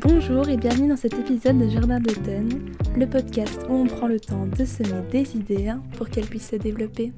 Bonjour et bienvenue dans cet épisode de Jardin d'automne, le podcast où on prend le temps de semer des idées pour qu'elles puissent se développer.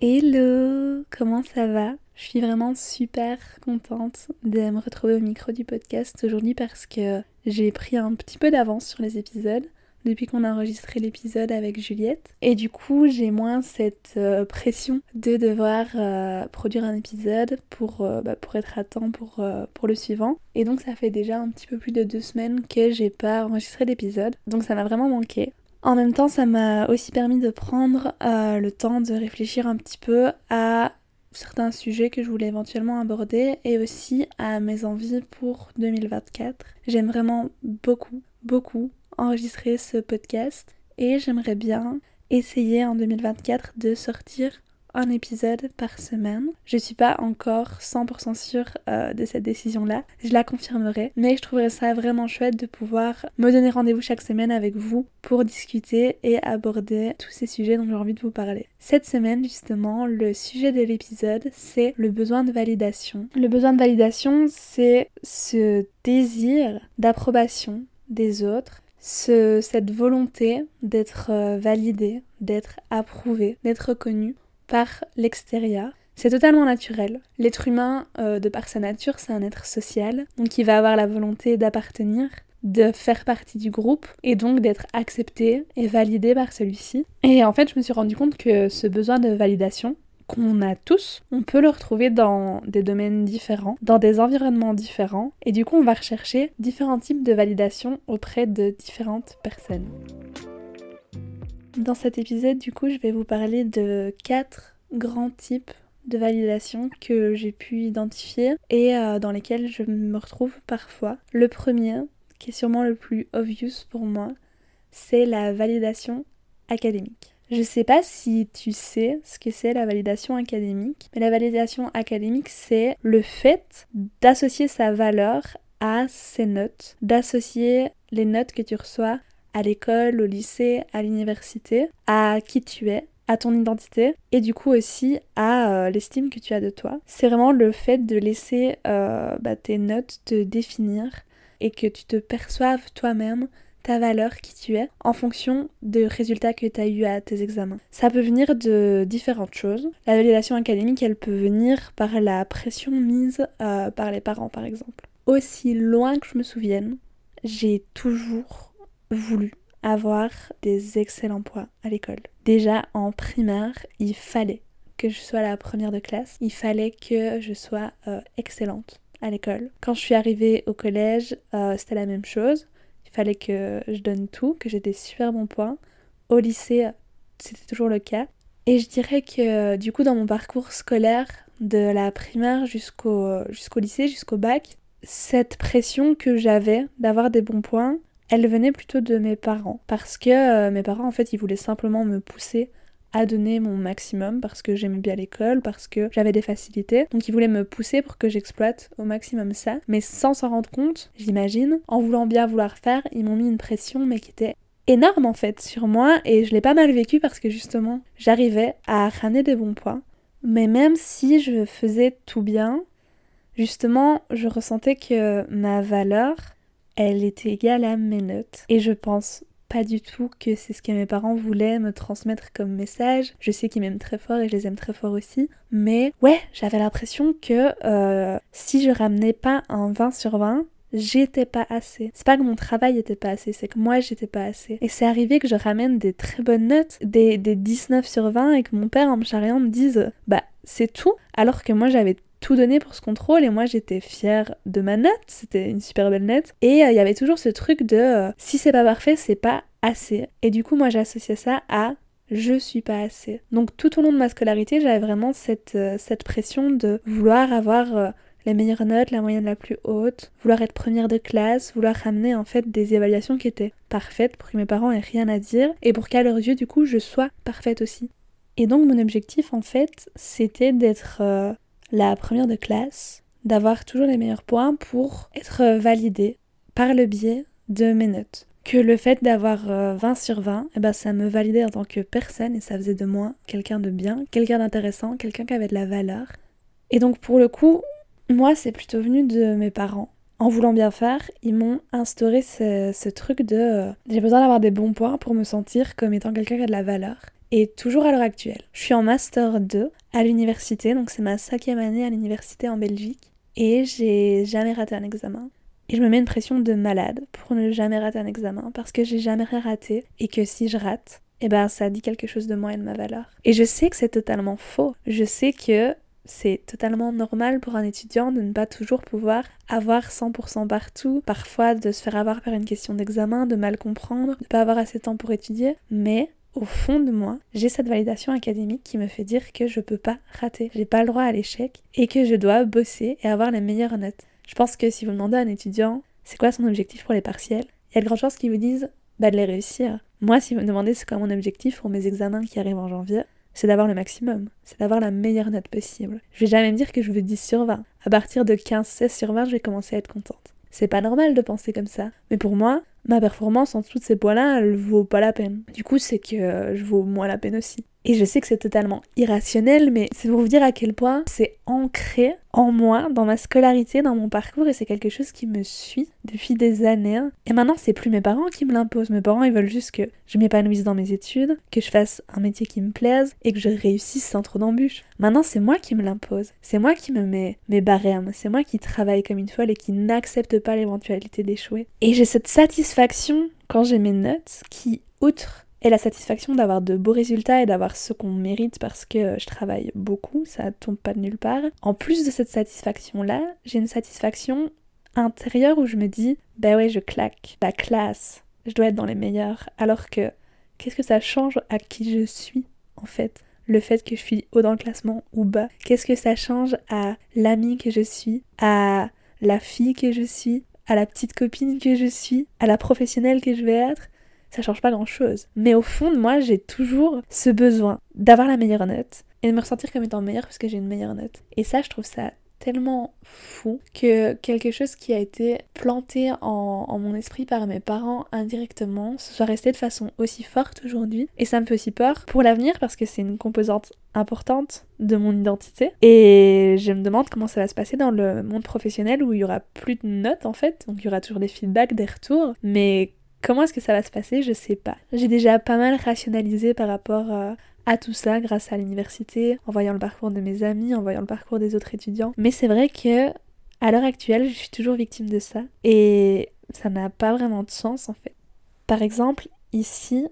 Hello, comment ça va? Je suis vraiment super contente de me retrouver au micro du podcast aujourd'hui parce que j'ai pris un petit peu d'avance sur les épisodes depuis qu'on a enregistré l'épisode avec Juliette. Et du coup, j'ai moins cette euh, pression de devoir euh, produire un épisode pour, euh, bah, pour être à temps pour, pour le suivant. Et donc, ça fait déjà un petit peu plus de deux semaines que j'ai pas enregistré l'épisode. Donc, ça m'a vraiment manqué. En même temps, ça m'a aussi permis de prendre le temps de réfléchir un petit peu à certains sujets que je voulais éventuellement aborder et aussi à mes envies pour 2024. J'aime vraiment beaucoup, beaucoup enregistrer ce podcast et j'aimerais bien essayer en 2024 de sortir un épisode par semaine. Je suis pas encore 100% sûre euh, de cette décision-là, je la confirmerai, mais je trouverais ça vraiment chouette de pouvoir me donner rendez-vous chaque semaine avec vous pour discuter et aborder tous ces sujets dont j'ai envie de vous parler. Cette semaine, justement, le sujet de l'épisode, c'est le besoin de validation. Le besoin de validation, c'est ce désir d'approbation des autres cette volonté d'être euh, validé, d'être approuvé, d'être reconnu par l'extérieur. C'est totalement naturel. L'être humain, euh, de par sa nature, c'est un être social, donc il va avoir la volonté d'appartenir, de faire partie du groupe et donc d'être accepté et validé par celui-ci. Et en fait, je me suis rendu compte que ce besoin de validation, qu'on a tous, on peut le retrouver dans des domaines différents, dans des environnements différents, et du coup on va rechercher différents types de validation auprès de différentes personnes. Dans cet épisode, du coup, je vais vous parler de quatre grands types de validation que j'ai pu identifier et euh, dans lesquels je me retrouve parfois. Le premier, qui est sûrement le plus obvious pour moi, c'est la validation académique. Je sais pas si tu sais ce que c'est la validation académique, mais la validation académique, c'est le fait d'associer sa valeur à ses notes, d'associer les notes que tu reçois à l'école, au lycée, à l'université, à qui tu es, à ton identité et du coup aussi à euh, l'estime que tu as de toi. C'est vraiment le fait de laisser euh, bah, tes notes te définir et que tu te perçoives toi-même ta valeur, qui tu es, en fonction des résultats que tu as eu à tes examens. Ça peut venir de différentes choses. La validation académique, elle peut venir par la pression mise euh, par les parents, par exemple. Aussi loin que je me souvienne, j'ai toujours voulu avoir des excellents points à l'école. Déjà en primaire, il fallait que je sois la première de classe, il fallait que je sois euh, excellente à l'école. Quand je suis arrivée au collège, euh, c'était la même chose. Il fallait que je donne tout, que j'ai des super bons points. Au lycée, c'était toujours le cas. Et je dirais que du coup, dans mon parcours scolaire, de la primaire jusqu'au lycée, jusqu'au bac, cette pression que j'avais d'avoir des bons points, elle venait plutôt de mes parents. Parce que euh, mes parents, en fait, ils voulaient simplement me pousser à donner mon maximum parce que j'aimais bien l'école, parce que j'avais des facilités. Donc ils voulaient me pousser pour que j'exploite au maximum ça, mais sans s'en rendre compte, j'imagine. En voulant bien vouloir faire, ils m'ont mis une pression mais qui était énorme en fait sur moi et je l'ai pas mal vécu parce que justement j'arrivais à ramener des bons points. Mais même si je faisais tout bien, justement je ressentais que ma valeur elle était égale à mes notes. Et je pense pas du tout que c'est ce que mes parents voulaient me transmettre comme message. Je sais qu'ils m'aiment très fort et je les aime très fort aussi. Mais ouais, j'avais l'impression que euh, si je ramenais pas un 20 sur 20, j'étais pas assez. C'est pas que mon travail était pas assez, c'est que moi j'étais pas assez. Et c'est arrivé que je ramène des très bonnes notes, des, des 19 sur 20 et que mon père en me charriant me dise bah c'est tout, alors que moi j'avais tout donné pour ce contrôle et moi j'étais fière de ma note, c'était une super belle note. Et euh, il y avait toujours ce truc de euh, si c'est pas parfait, c'est pas assez. Et du coup, moi j'associais ça à je suis pas assez. Donc tout au long de ma scolarité, j'avais vraiment cette, euh, pression de vouloir avoir les meilleures notes, la moyenne la plus haute, vouloir être première de classe, vouloir ramener en fait des évaluations qui étaient parfaites pour que mes parents aient rien à dire et pour qu'à leurs yeux du coup je sois parfaite aussi. Et donc mon objectif en fait c'était d'être la première de classe, d'avoir toujours les meilleurs points pour être validée par le biais de mes notes. Que le fait d'avoir 20 euh, sur 20, eh ben, ça me validait en tant que personne et ça faisait de moi quelqu'un de bien, quelqu'un d'intéressant, quelqu'un qui avait de la valeur. Et donc pour le coup, moi c'est plutôt venu de mes parents en voulant bien faire, ils m'ont instauré ce, truc de euh, j'ai besoin d'avoir des bons points pour me sentir comme étant quelqu'un qui a de la valeur. Et toujours à l'heure actuelle. Je suis en Master 2 à l'université, donc c'est ma cinquième année à l'université en Belgique. Et j'ai jamais raté un examen. Et je me mets une pression de malade pour ne jamais rater un examen parce que j'ai jamais raté et que si je rate, eh ben ça dit quelque chose de moi et de ma valeur. Et je sais que c'est totalement faux. Je sais que c'est totalement normal pour un étudiant de ne pas toujours pouvoir avoir 100% partout, parfois de se faire avoir par une question d'examen, de mal comprendre, de pas avoir assez de temps pour étudier, mais au fond de moi, j'ai cette validation académique qui me fait dire que je peux pas rater, j'ai pas le droit à l'échec et que je dois bosser et avoir les meilleures notes. Je pense que si vous demandez à un étudiant c'est quoi son objectif pour les partiels, il y a de grandes chances qu'il vous dise bah de les réussir. Moi, si vous me demandez c'est quoi mon objectif pour mes examens qui arrivent en janvier, c'est d'avoir le maximum, c'est d'avoir la meilleure note possible. Je vais jamais me dire que je veux 10 sur 20. À partir de 15-16 sur 20, je vais commencer à être contente. C'est pas normal de penser comme ça. Mais pour moi, ma performance en dessous de ces points-là, elle vaut pas la peine. Du coup, c'est que je vaux moins la peine aussi. Et je sais que c'est totalement irrationnel, mais c'est pour vous dire à quel point c'est ancré en moi, dans ma scolarité, dans mon parcours, et c'est quelque chose qui me suit depuis des années. Et maintenant, c'est plus mes parents qui me l'imposent. Mes parents, ils veulent juste que je m'épanouisse dans mes études, que je fasse un métier qui me plaise et que je réussisse sans trop d'embûches. Maintenant, c'est moi qui me l'impose. C'est moi qui me mets mes barèmes. C'est moi qui travaille comme une folle et qui n'accepte pas l'éventualité d'échouer. Et j'ai cette satisfaction quand j'ai mes notes qui, outre et la satisfaction d'avoir de beaux résultats et d'avoir ce qu'on mérite parce que je travaille beaucoup, ça tombe pas de nulle part. En plus de cette satisfaction-là, j'ai une satisfaction intérieure où je me dis, bah ouais, je claque, la classe, je dois être dans les meilleurs. Alors que, qu'est-ce que ça change à qui je suis, en fait? Le fait que je suis haut dans le classement ou bas Qu'est-ce que ça change à l'ami que je suis, à la fille que je suis, à la petite copine que je suis, à la professionnelle que je vais être? Ça change pas grand chose. Mais au fond de moi, j'ai toujours ce besoin d'avoir la meilleure note et de me ressentir comme étant meilleure parce que j'ai une meilleure note. Et ça, je trouve ça tellement fou que quelque chose qui a été planté en, mon esprit par mes parents indirectement se soit resté de façon aussi forte aujourd'hui. Et ça me fait aussi peur pour l'avenir parce que c'est une composante importante de mon identité. Et je me demande comment ça va se passer dans le monde professionnel où il y aura plus de notes en fait. Donc il y aura toujours des feedbacks, des retours. Mais Comment est-ce que ça va se passer Je sais pas. J'ai déjà pas mal rationalisé par rapport euh, à tout ça grâce à l'université, en voyant le parcours de mes amis, en voyant le parcours des autres étudiants. Mais c'est vrai que à l'heure actuelle, je suis toujours victime de ça et ça n'a pas vraiment de sens en fait. Par exemple, ici,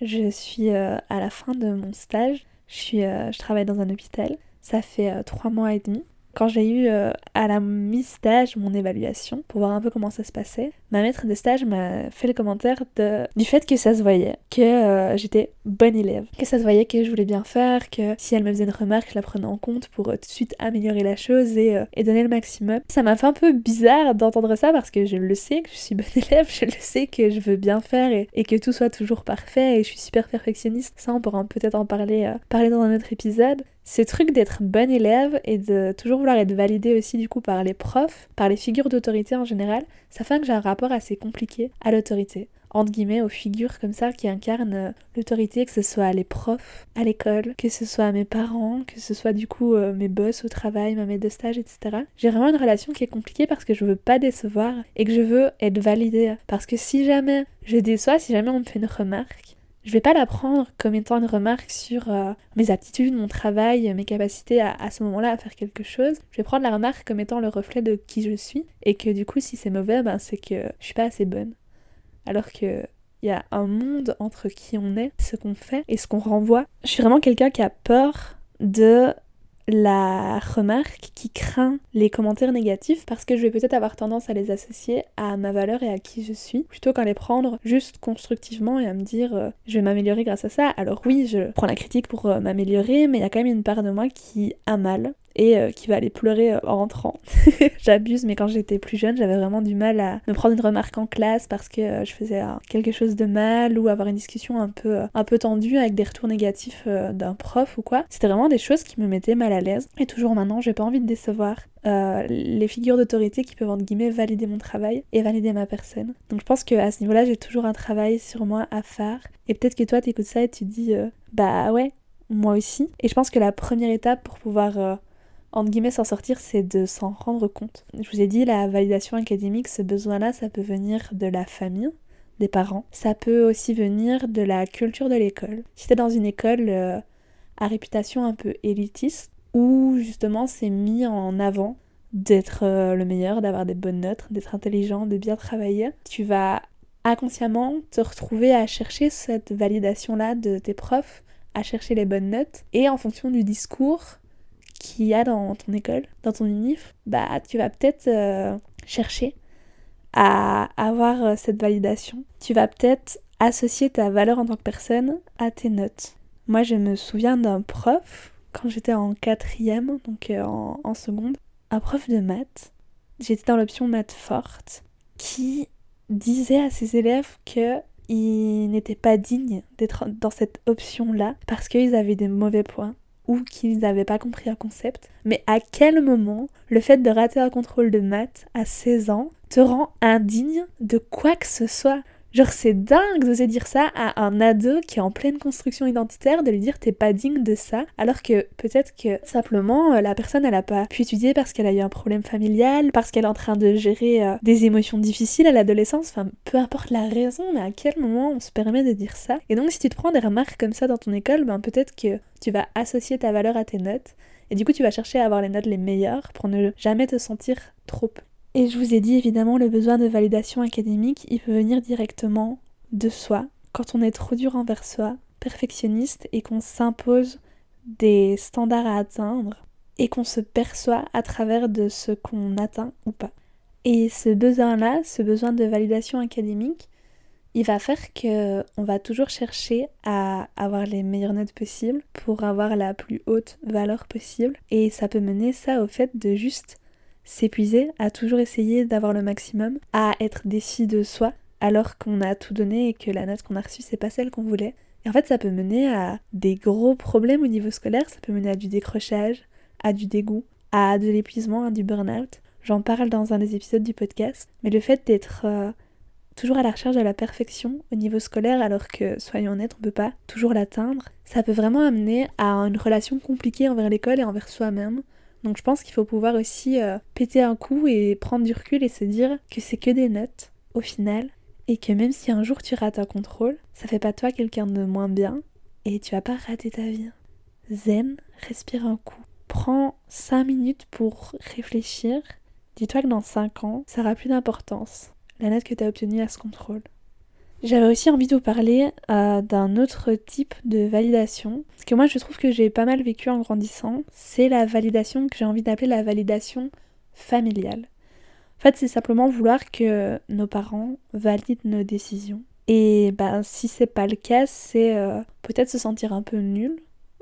je suis euh, à la fin de mon stage, je, suis, euh, je travaille dans un hôpital, ça fait trois mois et demi. Quand j'ai eu à la mi-stage mon évaluation pour voir un peu comment ça se passait, ma maître de stage m'a fait le commentaire de, du fait que ça se voyait, que euh, j'étais bonne élève, que ça se voyait que je voulais bien faire, que si elle me faisait une remarque, je la prenais en compte pour euh, tout de suite améliorer la chose et, et donner le maximum. Ça m'a fait un peu bizarre d'entendre ça parce que je le sais que je suis bonne élève, je le sais que je veux bien faire et, et que tout soit toujours parfait et je suis super perfectionniste. Ça, on pourra peut-être en parler, parler dans un autre épisode ce truc d'être bon élève et de toujours vouloir être validé aussi du coup par les profs, par les figures d'autorité en général, ça fait que j'ai un rapport assez compliqué à l'autorité. Entre guillemets, aux figures comme ça qui incarnent euh, l'autorité, que ce soit les profs à l'école, que ce soit mes parents, que ce soit du coup euh, mes boss au travail, ma maître de stage, etc. J'ai vraiment une relation qui est compliquée parce que je veux pas décevoir et que je veux être validée. Parce que si jamais je déçois, si jamais on me fait une remarque, je vais pas la prendre comme étant une remarque sur euh, mes aptitudes, mon travail, mes capacités à, à ce moment-là à faire quelque chose. Je vais prendre la remarque comme étant le reflet de qui je suis et que du coup si c'est mauvais, ben c'est que je suis pas assez bonne. Alors que il y a un monde entre qui on est, ce qu'on fait et ce qu'on renvoie. Je suis vraiment quelqu'un qui a peur de la remarque qui craint les commentaires négatifs parce que je vais peut-être avoir tendance à les associer à ma valeur et à qui je suis plutôt qu'à les prendre juste constructivement et à me dire euh, je vais m'améliorer grâce à ça. Alors oui, je prends la critique pour euh, m'améliorer, mais il y a quand même une part de moi qui a mal et euh, qui va aller pleurer euh, en rentrant. J'abuse, mais quand j'étais plus jeune, j'avais vraiment du mal à me prendre une remarque en classe parce que euh, je faisais quelque chose de mal ou avoir une discussion un peu, un peu tendue avec des retours négatifs d'un prof ou quoi. C'était vraiment des choses qui me mettaient mal à l'aise. Et toujours maintenant, j'ai pas envie de décevoir les figures d'autorité qui peuvent entre guillemets valider mon travail et valider ma personne. Donc je pense qu'à ce niveau-là, j'ai toujours un travail sur moi à faire. Et peut-être que toi, t'écoutes ça et tu dis, bah ouais, moi aussi. Et je pense que la première étape pour pouvoir entre guillemets, s'en sortir, c'est de s'en rendre compte. Je vous ai dit, la validation académique, ce besoin-là, ça peut venir de la famille, des parents. Ça peut aussi venir de la culture de l'école. Si t'es dans une école euh, à réputation un peu élitiste, où justement c'est mis en avant d'être euh, le meilleur, d'avoir des bonnes notes, d'être intelligent, de bien travailler, tu vas inconsciemment te retrouver à chercher cette validation-là de tes profs, à chercher les bonnes notes, et en fonction du discours qu'il y a dans ton école, dans ton unif, bah tu vas peut-être euh, chercher à avoir euh, cette validation. Tu vas peut-être associer ta valeur en tant que personne à tes notes. Moi, je me souviens d'un prof quand j'étais en quatrième, donc euh, en, seconde, un prof de maths. J'étais dans l'option maths forte, qui disait à ses élèves que ils n'étaient pas dignes d'être dans cette option-là parce qu'ils avaient des mauvais points ou qu'ils n'avaient pas compris un concept. Mais à quel moment le fait de rater un contrôle de maths à 16 ans te rend indigne de quoi que ce soit? Genre c'est dingue d'oser dire ça à un ado qui est en pleine construction identitaire, de lui dire t'es pas digne de ça, alors que peut-être que simplement euh, la personne elle a pas pu étudier parce qu'elle a eu un problème familial, parce qu'elle est en train de gérer euh, des émotions difficiles à l'adolescence, enfin peu importe la raison, mais à quel moment on se permet de dire ça. Et donc si tu te prends des remarques comme ça dans ton école, ben peut-être que tu vas associer ta valeur à tes notes, et du coup tu vas chercher à avoir les notes les meilleures pour ne jamais te sentir trop et je vous ai dit évidemment le besoin de validation académique, il peut venir directement de soi, quand on est trop dur envers soi, perfectionniste et qu'on s'impose des standards à atteindre et qu'on se perçoit à travers de ce qu'on atteint ou pas. Et ce besoin-là, ce besoin de validation académique, il va faire que on va toujours chercher à avoir les meilleures notes possibles pour avoir la plus haute valeur possible et ça peut mener ça au fait de juste s'épuiser, à toujours essayer d'avoir le maximum, à être déçu de soi alors qu'on a tout donné et que la note qu'on a reçue c'est pas celle qu'on voulait. Et en fait ça peut mener à des gros problèmes au niveau scolaire, ça peut mener à du décrochage, à du dégoût, à de l'épuisement, à du burn-out. J'en parle dans un des épisodes du podcast, mais le fait d'être euh, toujours à la recherche de la perfection au niveau scolaire alors que, soyons honnêtes, on peut pas toujours l'atteindre, ça peut vraiment amener à une relation compliquée envers l'école et envers soi-même, donc je pense qu'il faut pouvoir aussi euh, péter un coup et prendre du recul et se dire que c'est que des notes au final et que même si un jour tu rates un contrôle, ça fait pas toi quelqu'un de moins bien et tu vas pas rater ta vie. Zen, respire un coup. Prends 5 minutes pour réfléchir. Dis-toi que dans 5 ans, ça aura plus d'importance, la note que tu as obtenue à ce contrôle. J'avais aussi envie de vous parler euh, d'un autre type de validation, ce que moi je trouve que j'ai pas mal vécu en grandissant, c'est la validation que j'ai envie d'appeler la validation familiale. En fait, c'est simplement vouloir que nos parents valident nos décisions. Et ben, si c'est pas le cas, c'est euh, peut-être se sentir un peu nul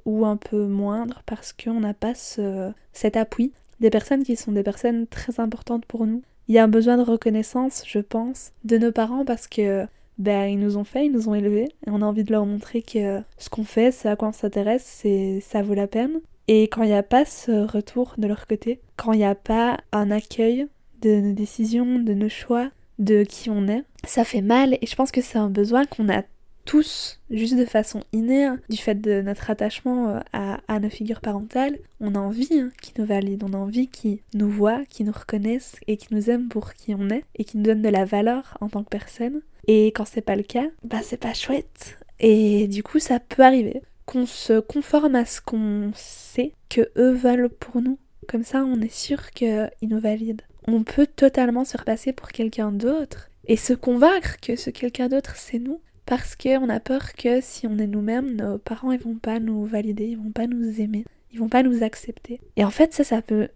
ou un peu moindre parce qu'on n'a pas ce, cet appui des personnes qui sont des personnes très importantes pour nous. Il y a un besoin de reconnaissance, je pense, de nos parents parce que ben, ils nous ont fait, ils nous ont élevés, et on a envie de leur montrer que ce qu'on fait, c'est à quoi on s'intéresse, c'est ça vaut la peine. Et quand il n'y a pas ce retour de leur côté, quand il n'y a pas un accueil de nos décisions, de nos choix, de qui on est, ça fait mal et je pense que c'est un besoin qu'on a tous, juste de façon innée, du fait de notre attachement euh, à, nos figures parentales, on a envie hein, qu'ils nous valident, on a envie qu'ils nous voient, qu'ils nous reconnaissent et qu'ils nous aiment pour qui on est et qu'ils nous donnent de la valeur en tant que personne. Et quand c'est pas le cas, bah c'est pas chouette. Et du coup, ça peut arriver qu'on se conforme à ce qu'on sait que eux veulent pour nous. Comme ça, on est sûr qu'ils nous valident. On peut totalement se repasser pour quelqu'un d'autre et se convaincre que ce quelqu'un d'autre, c'est nous. Parce qu'on a peur que si on est nous-mêmes, nos parents ils vont pas nous valider, ils vont pas nous aimer, ils vont pas nous accepter. Et en fait, ça, ça peut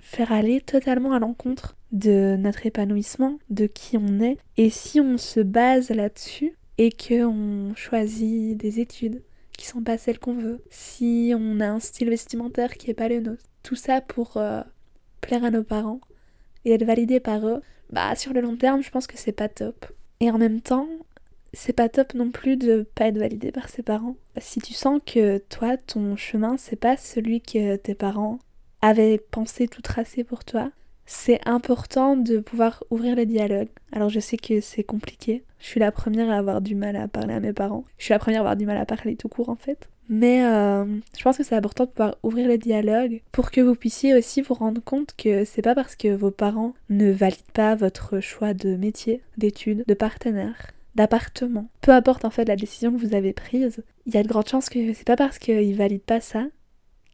faire aller totalement à l'encontre de notre épanouissement, de qui on est. Et si on se base là-dessus et qu'on choisit des études qui sont pas celles qu'on veut, si on a un style vestimentaire qui est pas le nôtre, tout ça pour euh, plaire à nos parents et être validé par eux, bah sur le long terme, je pense que c'est pas top. Et en même temps, c'est pas top non plus de pas être validé par ses parents. Si tu sens que toi, ton chemin, c'est pas celui que tes parents avaient pensé tout tracé pour toi, c'est important de pouvoir ouvrir le dialogue. Alors je sais que c'est compliqué. Je suis la première à avoir du mal à parler à mes parents. Je suis la première à avoir du mal à parler tout court en fait. Mais euh, je pense que c'est important de pouvoir ouvrir le dialogue pour que vous puissiez aussi vous rendre compte que c'est pas parce que vos parents ne valident pas votre choix de métier, d'études, de partenaire, d'appartement, peu importe en fait la décision que vous avez prise, il y a de grandes chances que c'est pas parce qu'ils valident pas ça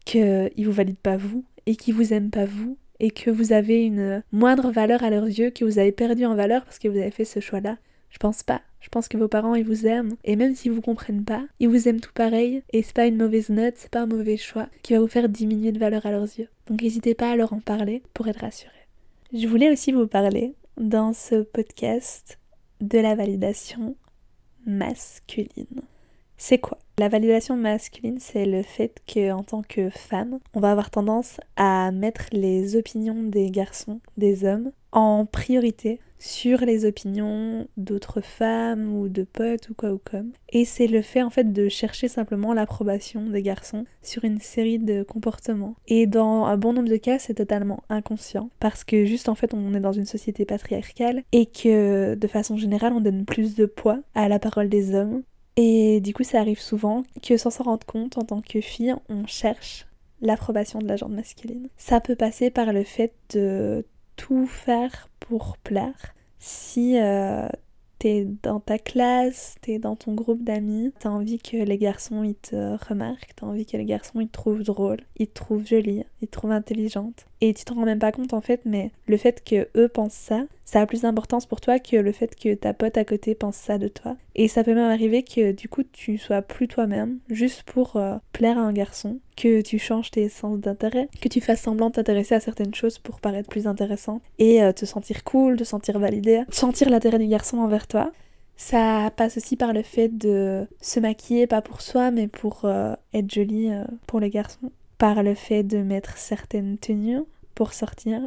qu'ils vous valident pas vous et qu'ils vous aiment pas vous et que vous avez une moindre valeur à leurs yeux, que vous avez perdu en valeur parce que vous avez fait ce choix-là. Je pense pas. Je pense que vos parents, ils vous aiment. Et même s'ils vous comprennent pas, ils vous aiment tout pareil. Et c'est pas une mauvaise note, c'est pas un mauvais choix qui va vous faire diminuer de valeur à leurs yeux. Donc n'hésitez pas à leur en parler pour être rassuré. Je voulais aussi vous parler dans ce podcast de la validation masculine. C'est quoi? La validation masculine, c'est le fait que en tant que femme, on va avoir tendance à mettre les opinions des garçons, des hommes, en priorité sur les opinions d'autres femmes ou de potes ou quoi ou comme. Et c'est le fait en fait de chercher simplement l'approbation des garçons sur une série de comportements. Et dans un bon nombre de cas, c'est totalement inconscient parce que juste en fait on est dans une société patriarcale et que de façon générale on donne plus de poids à la parole des hommes. Et du coup ça arrive souvent que sans s'en rendre compte en tant que fille, on cherche l'approbation de la gente masculine. Ça peut passer par le fait de tout faire pour plaire. Si euh, t'es dans ta classe, t'es dans ton groupe d'amis, t'as envie que les garçons ils te remarquent, t'as envie que les garçons ils te trouvent drôle, ils te trouvent jolie, ils te trouvent intelligente. Et tu t'en rends même pas compte en fait, mais le fait que eux pensent ça, ça a plus d'importance pour toi que le fait que ta pote à côté pense ça de toi. Et ça peut même arriver que du coup tu sois plus toi-même, juste pour euh, plaire à un garçon, que tu changes tes sens d'intérêt, que tu fasses semblant de t'intéresser à certaines choses pour paraître plus intéressant et euh, te sentir cool, te sentir validé, sentir l'intérêt du garçon envers toi. Ça passe aussi par le fait de se maquiller, pas pour soi, mais pour euh, être jolie pour les garçons par le fait de mettre certaines tenues pour sortir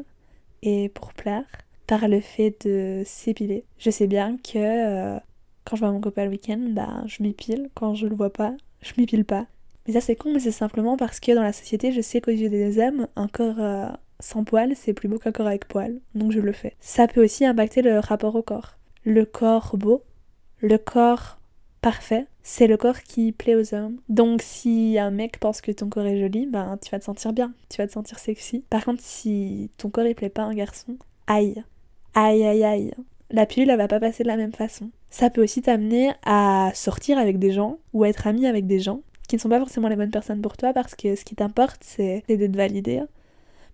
et pour plaire, par le fait de s'épiler. Je sais bien que euh, quand je vois mon copain le week-end, bah, je m'épile. Quand je le vois pas, je m'épile pas. Mais ça c'est con, mais c'est simplement parce que dans la société, je sais qu'aux yeux des hommes, un corps euh, sans poils, c'est plus beau qu'un corps avec poils. Donc je le fais. Ça peut aussi impacter le rapport au corps. Le corps beau, le corps parfait, c'est le corps qui plaît aux hommes. Donc si un mec pense que ton corps est joli, ben tu vas te sentir bien, tu vas te sentir sexy. Par contre, si ton corps il plaît pas à un garçon, aïe, aïe aïe aïe, la pilule elle va pas passer de la même façon. Ça peut aussi t'amener à sortir avec des gens ou à être ami avec des gens qui ne sont pas forcément les bonnes personnes pour toi parce que ce qui t'importe c'est d'être validé.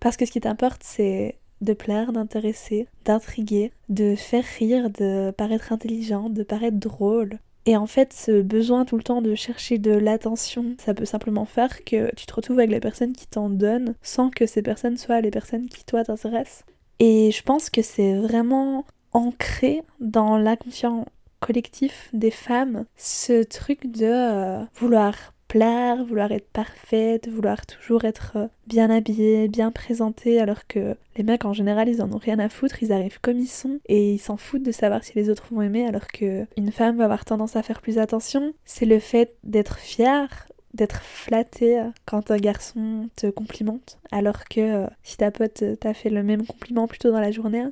Parce que ce qui t'importe c'est de plaire, d'intéresser, d'intriguer, de faire rire, de paraître intelligent, de paraître drôle, et en fait, ce besoin tout le temps de chercher de l'attention, ça peut simplement faire que tu te retrouves avec les personnes qui t'en donnent sans que ces personnes soient les personnes qui toi t'intéressent. Et je pense que c'est vraiment ancré dans l'inconscient collectif des femmes ce truc de euh, vouloir plaire, vouloir être parfaite, vouloir toujours être euh, bien habillée, bien présentée, alors que les mecs en général ils en ont rien à foutre, ils arrivent comme ils sont et ils s'en foutent de savoir si les autres vont aimer, alors que une femme va avoir tendance à faire plus attention. C'est le fait d'être fière, d'être flattée quand un garçon te complimente, alors que euh, si ta pote t'a fait le même compliment plus tôt dans la journée,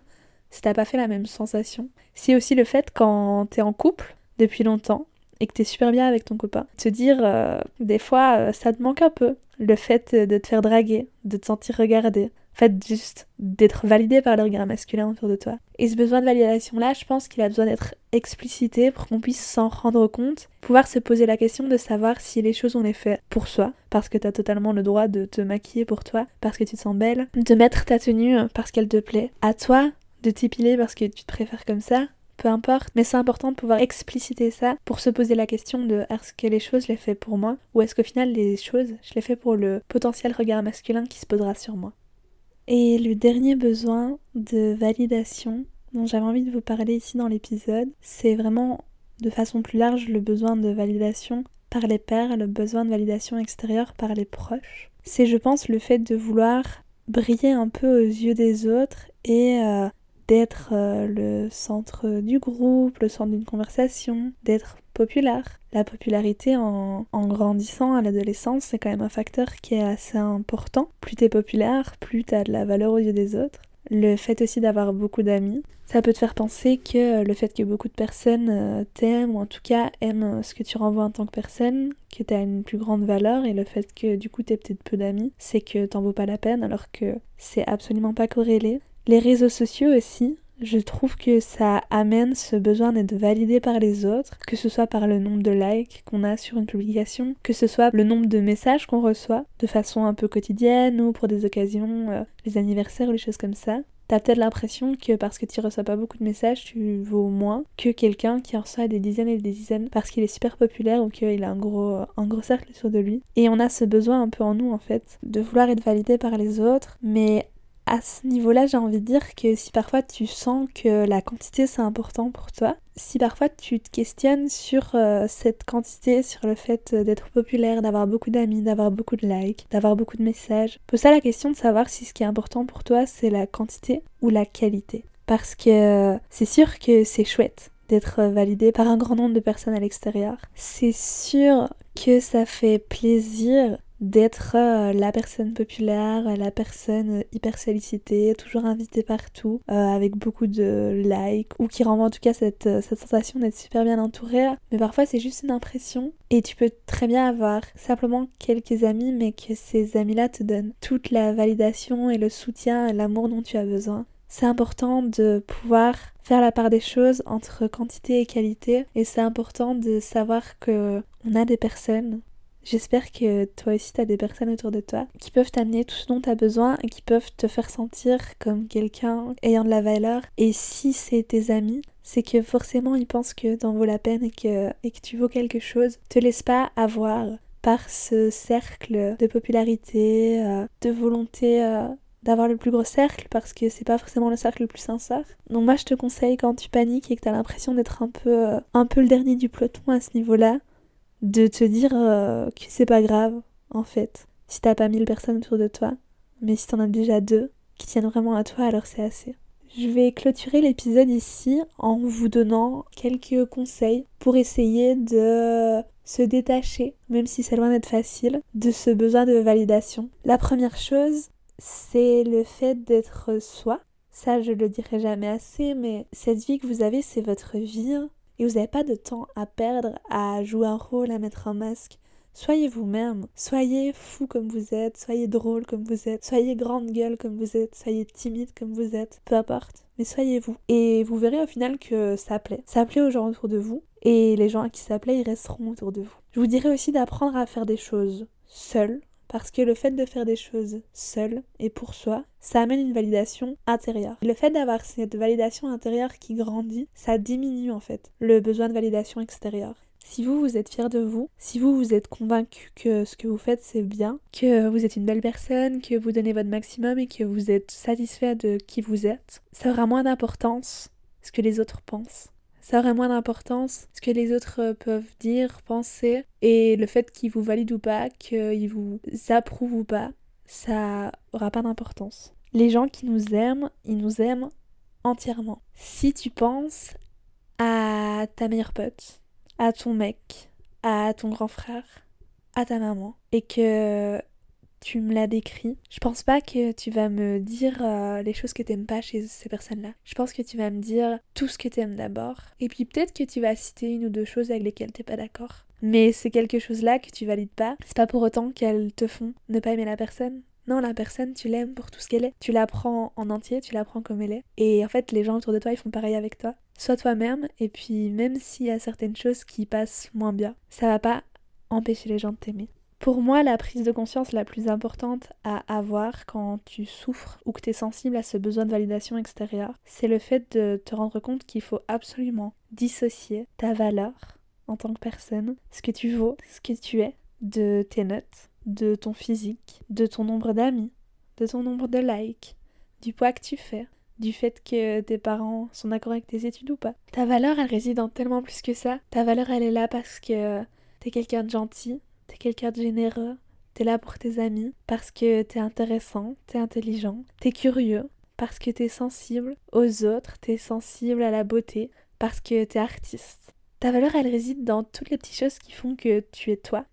si t'as pas fait la même sensation. C'est aussi le fait quand t'es en couple depuis longtemps et que t'es super bien avec ton copain. Te dire, euh, des fois, euh, ça te manque un peu. Le fait de te faire draguer, de te sentir regardé. Fait, juste d'être validé par le regard masculin autour de toi. Et ce besoin de validation-là, je pense qu'il a besoin d'être explicité pour qu'on puisse s'en rendre compte, pouvoir se poser la question de savoir si les choses on les fait pour soi, parce que t'as totalement le droit de te maquiller pour toi, parce que tu te sens belle, de mettre ta tenue parce qu'elle te plaît, à toi de t'épiler parce que tu te préfères comme ça, peu importe, mais c'est important de pouvoir expliciter ça pour se poser la question de est-ce que les choses je les fais pour moi ou est-ce qu'au final les choses je les fais pour le potentiel regard masculin qui se posera sur moi? Et le dernier besoin de validation dont j'avais envie de vous parler ici dans l'épisode, c'est vraiment de façon plus large le besoin de validation par les pairs, le besoin de validation extérieure par les proches. C'est je pense le fait de vouloir briller un peu aux yeux des autres et euh, d'être euh, le centre du groupe, le centre d'une conversation, d'être La popularité en, grandissant à l'adolescence, c'est quand même un facteur qui est assez important. Plus t'es populaire, plus t'as de la valeur aux yeux des autres. le fait aussi d'avoir beaucoup d'amis. Ça peut te faire penser que le fait que beaucoup de personnes euh, t'aiment, ou en tout cas aiment ce que tu renvoies en tant que personne, que tu as une plus grande valeur, et le fait que du coup tu peut-être peu d'amis, c'est que t'en vaut pas la peine, alors que c'est absolument pas corrélé. Les réseaux sociaux aussi, je trouve que ça amène ce besoin d'être validé par les autres, que ce soit par le nombre de likes qu'on a sur une publication, que ce soit le nombre de messages qu'on reçoit de façon un peu quotidienne ou pour des occasions, euh, les anniversaires ou les choses comme ça. T'as peut-être l'impression que parce que tu reçois pas beaucoup de messages, tu vaux moins que quelqu'un qui en reçoit des dizaines et des dizaines parce qu'il est super populaire ou qu'il a un gros, un gros cercle autour de lui. Et on a ce besoin un peu en nous en fait, de vouloir être validé par les autres, mais à ce niveau-là, j'ai envie de dire que si parfois tu sens que la quantité c'est important pour toi, si parfois tu te questionnes sur euh, cette quantité, sur le fait d'être populaire, d'avoir beaucoup d'amis, d'avoir beaucoup de likes, d'avoir beaucoup de messages, pose ça la question de savoir si ce qui est important pour toi c'est la quantité ou la qualité. Parce que c'est sûr que c'est chouette d'être validé par un grand nombre de personnes à l'extérieur. C'est sûr que ça fait plaisir d'être euh, la personne populaire, la personne hyper sollicitée, toujours invitée partout, euh, avec beaucoup de likes, ou qui renvoie en tout cas cette, euh, cette sensation d'être super bien entourée. Mais parfois c'est juste une impression, et tu peux très bien avoir simplement quelques amis, mais que ces amis-là te donnent toute la validation et le soutien et l'amour dont tu as besoin. C'est important de pouvoir faire la part des choses entre quantité et qualité, et c'est important de savoir que on a des personnes J'espère que toi aussi tu as des personnes autour de toi qui peuvent t'amener tout ce dont tu as besoin et qui peuvent te faire sentir comme quelqu'un ayant de la valeur. Et si c'est tes amis, c'est que forcément ils pensent que t'en vaut la peine et que, tu vaux quelque chose. Te laisse pas avoir par ce cercle de popularité, euh, de volonté euh, d'avoir le plus gros cercle parce que c'est pas forcément le cercle le plus sincère. Donc moi je te conseille quand tu paniques et que t'as l'impression d'être un peu euh, un peu le dernier du peloton à ce niveau-là, de te dire euh, que c'est pas grave, en fait, si t'as pas mille personnes autour de toi, mais si t'en as déjà deux qui tiennent vraiment à toi, alors c'est assez. Je vais clôturer l'épisode ici en vous donnant quelques conseils pour essayer de se détacher, même si c'est loin d'être facile, de ce besoin de validation. La première chose, c'est le fait d'être soi. Ça, je le dirai jamais assez, mais cette vie que vous avez, c'est votre vie et vous n'avez pas de temps à perdre à jouer un rôle, à mettre un masque. Soyez vous-même, soyez fou comme vous êtes, soyez drôle comme vous êtes, soyez grande gueule comme vous êtes, soyez timide comme vous êtes, peu importe, mais soyez vous. Et vous verrez au final que ça plaît. Ça plaît aux gens autour de vous, et les gens à qui ça plaît, ils resteront autour de vous. Je vous dirais aussi d'apprendre à faire des choses seul, parce que le fait de faire des choses seul et pour soi, ça amène une validation intérieure. Le fait d'avoir cette validation intérieure qui grandit, ça diminue en fait le besoin de validation extérieure. Si vous, vous êtes fier de vous, si vous, vous êtes convaincu que ce que vous faites c'est bien, que vous êtes une belle personne, que vous donnez votre maximum et que vous êtes satisfait de qui vous êtes, ça aura moins d'importance ce que les autres pensent ça aurait moins d'importance ce que les autres euh, peuvent dire, penser, et le fait qu'ils vous valident ou pas, qu'ils vous approuvent ou pas, ça aura pas d'importance. Les gens qui nous aiment, ils nous aiment entièrement. Si tu penses à ta meilleure pote, à ton mec, à ton grand frère, à ta maman, et que tu me l'as décrit. Je pense pas que tu vas me dire euh, les choses que t'aimes pas chez ces personnes-là. Je pense que tu vas me dire tout ce que t'aimes d'abord. Et puis peut-être que tu vas citer une ou deux choses avec lesquelles t'es pas d'accord. Mais c'est quelque chose-là que tu valides pas. C'est pas pour autant qu'elles te font ne pas aimer la personne. Non, la personne, tu l'aimes pour tout ce qu'elle est. Tu la prends en entier, tu la prends comme elle est. Et en fait, les gens autour de toi, ils font pareil avec toi. Sois toi-même, et puis même s'il y a certaines choses qui passent moins bien, ça va pas empêcher les gens de t'aimer. Pour moi, la prise de conscience la plus importante à avoir quand tu souffres ou que tu es sensible à ce besoin de validation extérieure, c'est le fait de te rendre compte qu'il faut absolument dissocier ta valeur en tant que personne, ce que tu vaux, ce que tu es, de tes notes, de ton physique, de ton nombre d'amis, de ton nombre de likes, du poids que tu fais, du fait que tes parents sont d'accord avec tes études ou pas. Ta valeur, elle réside en tellement plus que ça. Ta valeur, elle est là parce que t'es quelqu'un de gentil, t'es quelqu'un de généreux, t'es là pour tes amis, parce que t'es intéressant, t'es intelligent, t'es curieux, parce que t'es sensible aux autres, t'es sensible à la beauté, parce que t'es artiste. Ta valeur, elle réside dans toutes les petites choses qui font que tu es toi.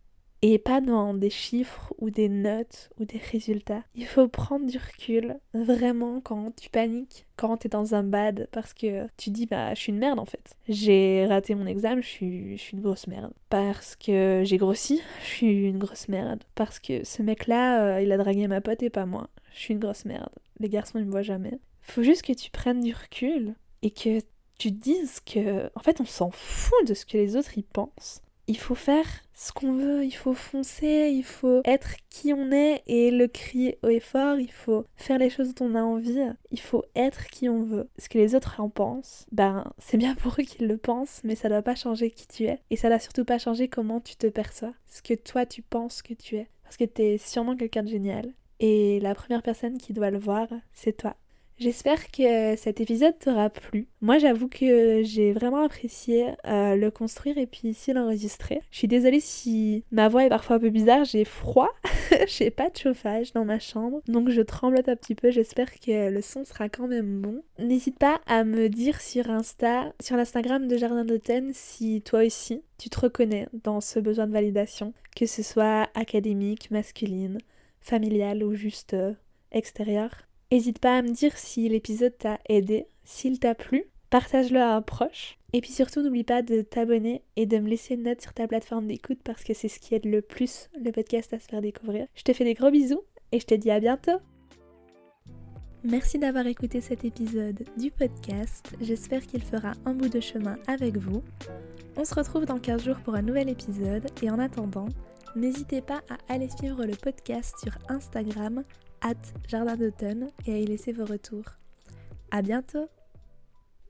Et pas dans des chiffres ou des notes ou des résultats. Il faut prendre du recul vraiment quand tu paniques, quand tu es dans un bad parce que tu dis bah je suis une merde en fait. J'ai raté mon examen, je suis, je suis une grosse merde. Parce que j'ai grossi, je suis une grosse merde. Parce que ce mec là, euh, il a dragué ma pote et pas moi. Je suis une grosse merde. Les garçons ils me voient jamais. Faut juste que tu prennes du recul et que tu dises que en fait on s'en fout de ce que les autres y pensent il faut faire ce qu'on veut, il faut foncer, il faut être qui on est et le crier haut et fort, il faut faire les choses dont on a envie, il faut être qui on veut. Ce que les autres en pensent, ben c'est bien pour eux qu'ils le pensent, mais ça doit pas changer qui tu es et ça doit surtout pas changer comment tu te perçois, ce que toi tu penses que tu es. Parce que t'es sûrement quelqu'un de génial et la première personne qui doit le voir, c'est toi. J'espère que cet épisode t'aura plu. Moi j'avoue que j'ai vraiment apprécié euh, le construire et puis ici l'enregistrer. Je suis désolée si ma voix est parfois un peu bizarre, j'ai froid, j'ai pas de chauffage dans ma chambre, donc je tremblote un petit peu, j'espère que le son sera quand même bon. N'hésite pas à me dire sur Insta, sur l'Instagram de Jardin d'Automne si toi aussi tu te reconnais dans ce besoin de validation, que ce soit académique, masculine, familiale ou juste euh, extérieure. N'hésite pas à me dire si l'épisode t'a aidé, s'il t'a plu, partage-le à un proche. Et puis surtout, n'oublie pas de t'abonner et de me laisser une note sur ta plateforme d'écoute parce que c'est ce qui aide le plus le podcast à se faire découvrir. Je te fais des gros bisous et je te dis à bientôt. Merci d'avoir écouté cet épisode du podcast. J'espère qu'il fera un bout de chemin avec vous. On se retrouve dans 15 jours pour un nouvel épisode et en attendant, n'hésitez pas à aller suivre le podcast sur Instagram Jardin d'automne et à y laisser vos retours. À bientôt